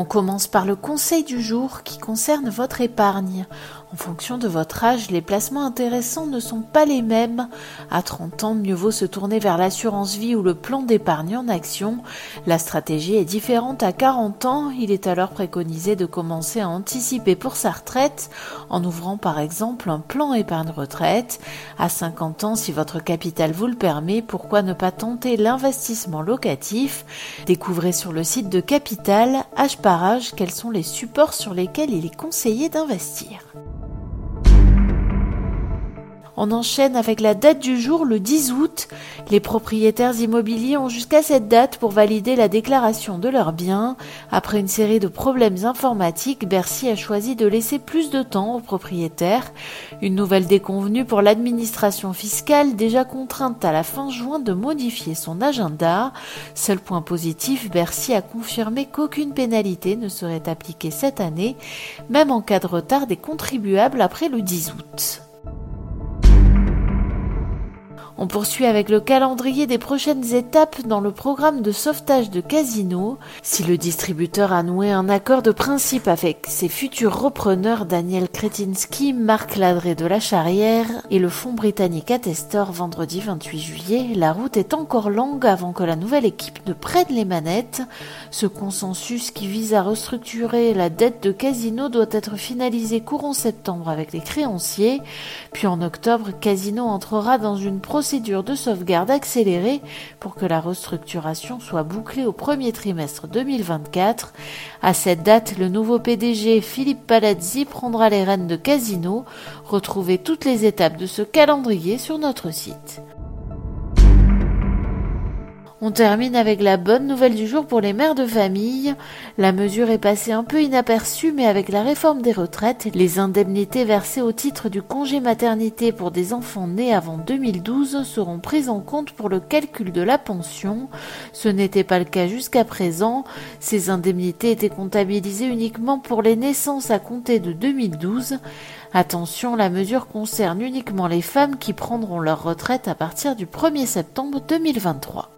On commence par le conseil du jour qui concerne votre épargne. En fonction de votre âge, les placements intéressants ne sont pas les mêmes. À 30 ans, mieux vaut se tourner vers l'assurance vie ou le plan d'épargne en action. La stratégie est différente à 40 ans. Il est alors préconisé de commencer à anticiper pour sa retraite en ouvrant par exemple un plan épargne retraite. À 50 ans, si votre capital vous le permet, pourquoi ne pas tenter l'investissement locatif? Découvrez sur le site de Capital, quels sont les supports sur lesquels il est conseillé d'investir? On enchaîne avec la date du jour, le 10 août. Les propriétaires immobiliers ont jusqu'à cette date pour valider la déclaration de leurs biens. Après une série de problèmes informatiques, Bercy a choisi de laisser plus de temps aux propriétaires. Une nouvelle déconvenue pour l'administration fiscale déjà contrainte à la fin juin de modifier son agenda. Seul point positif, Bercy a confirmé qu'aucune pénalité ne serait appliquée cette année, même en cas de retard des contribuables après le 10 août. On poursuit avec le calendrier des prochaines étapes dans le programme de sauvetage de Casino. Si le distributeur a noué un accord de principe avec ses futurs repreneurs Daniel Kretinsky, Marc Ladré de la Charrière et le fonds britannique Attestor vendredi 28 juillet, la route est encore longue avant que la nouvelle équipe ne prenne les manettes. Ce consensus qui vise à restructurer la dette de Casino doit être finalisé courant septembre avec les créanciers. Puis en octobre, Casino entrera dans une procédure procédure de sauvegarde accélérée pour que la restructuration soit bouclée au premier trimestre 2024. À cette date, le nouveau PDG Philippe Palazzi prendra les rênes de Casino. Retrouvez toutes les étapes de ce calendrier sur notre site. On termine avec la bonne nouvelle du jour pour les mères de famille. La mesure est passée un peu inaperçue, mais avec la réforme des retraites, les indemnités versées au titre du congé maternité pour des enfants nés avant 2012 seront prises en compte pour le calcul de la pension. Ce n'était pas le cas jusqu'à présent. Ces indemnités étaient comptabilisées uniquement pour les naissances à compter de 2012. Attention, la mesure concerne uniquement les femmes qui prendront leur retraite à partir du 1er septembre 2023.